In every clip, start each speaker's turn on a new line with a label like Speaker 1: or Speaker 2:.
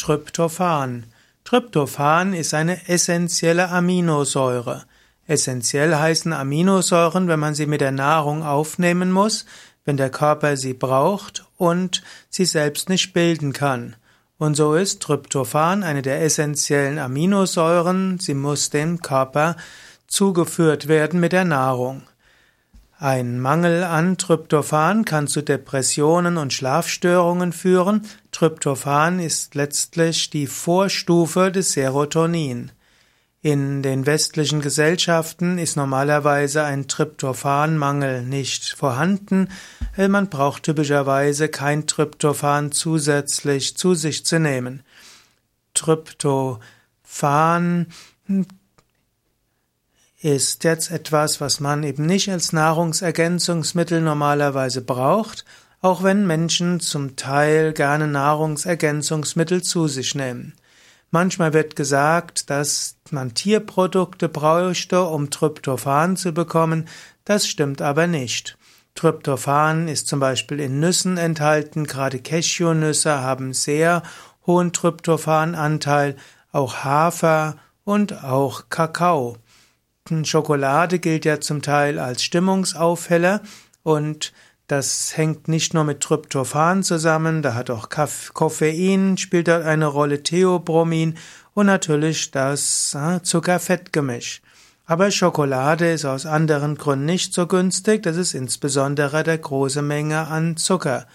Speaker 1: Tryptophan. Tryptophan ist eine essentielle Aminosäure. Essentiell heißen Aminosäuren, wenn man sie mit der Nahrung aufnehmen muss, wenn der Körper sie braucht und sie selbst nicht bilden kann. Und so ist Tryptophan eine der essentiellen Aminosäuren. Sie muss dem Körper zugeführt werden mit der Nahrung. Ein Mangel an Tryptophan kann zu Depressionen und Schlafstörungen führen. Tryptophan ist letztlich die Vorstufe des Serotonin. In den westlichen Gesellschaften ist normalerweise ein Tryptophanmangel nicht vorhanden. Man braucht typischerweise kein Tryptophan zusätzlich zu sich zu nehmen. Tryptophan ist jetzt etwas, was man eben nicht als Nahrungsergänzungsmittel normalerweise braucht, auch wenn Menschen zum Teil gerne Nahrungsergänzungsmittel zu sich nehmen. Manchmal wird gesagt, dass man Tierprodukte bräuchte, um Tryptophan zu bekommen, das stimmt aber nicht. Tryptophan ist zum Beispiel in Nüssen enthalten, gerade Cashewnüsse haben sehr hohen Tryptophananteil, auch Hafer und auch Kakao. Schokolade gilt ja zum Teil als Stimmungsaufheller und das hängt nicht nur mit Tryptophan zusammen, da hat auch Koffein, spielt dort eine Rolle, Theobromin und natürlich das äh, Zucker-Fett-Gemisch. Aber Schokolade ist aus anderen Gründen nicht so günstig, das ist insbesondere der große Menge an Zucker.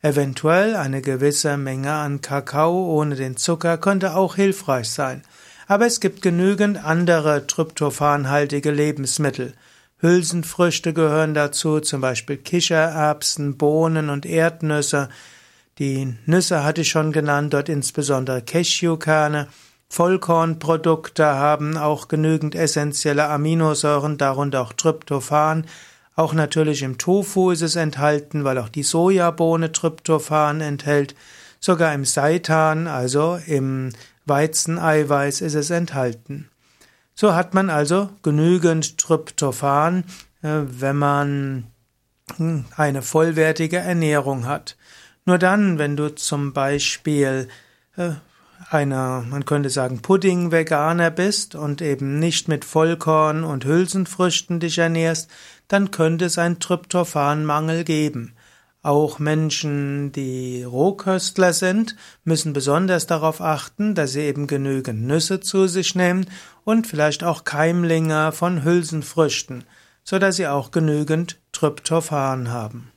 Speaker 1: Eventuell eine gewisse Menge an Kakao ohne den Zucker könnte auch hilfreich sein. Aber es gibt genügend andere tryptophanhaltige Lebensmittel. Hülsenfrüchte gehören dazu, zum Beispiel Kichererbsen, Bohnen und Erdnüsse. Die Nüsse hatte ich schon genannt, dort insbesondere Cashewkerne. Vollkornprodukte haben auch genügend essentielle Aminosäuren, darunter auch Tryptophan. Auch natürlich im Tofu ist es enthalten, weil auch die Sojabohne Tryptophan enthält. Sogar im Seitan, also im Weizeneiweiß ist es enthalten. So hat man also genügend Tryptophan, äh, wenn man hm, eine vollwertige Ernährung hat. Nur dann, wenn du zum Beispiel äh, einer, man könnte sagen, Pudding-Veganer bist und eben nicht mit Vollkorn und Hülsenfrüchten dich ernährst, dann könnte es einen Tryptophanmangel geben. Auch Menschen, die Rohköstler sind, müssen besonders darauf achten, dass sie eben genügend Nüsse zu sich nehmen und vielleicht auch Keimlinge von Hülsenfrüchten, so dass sie auch genügend Tryptophan haben.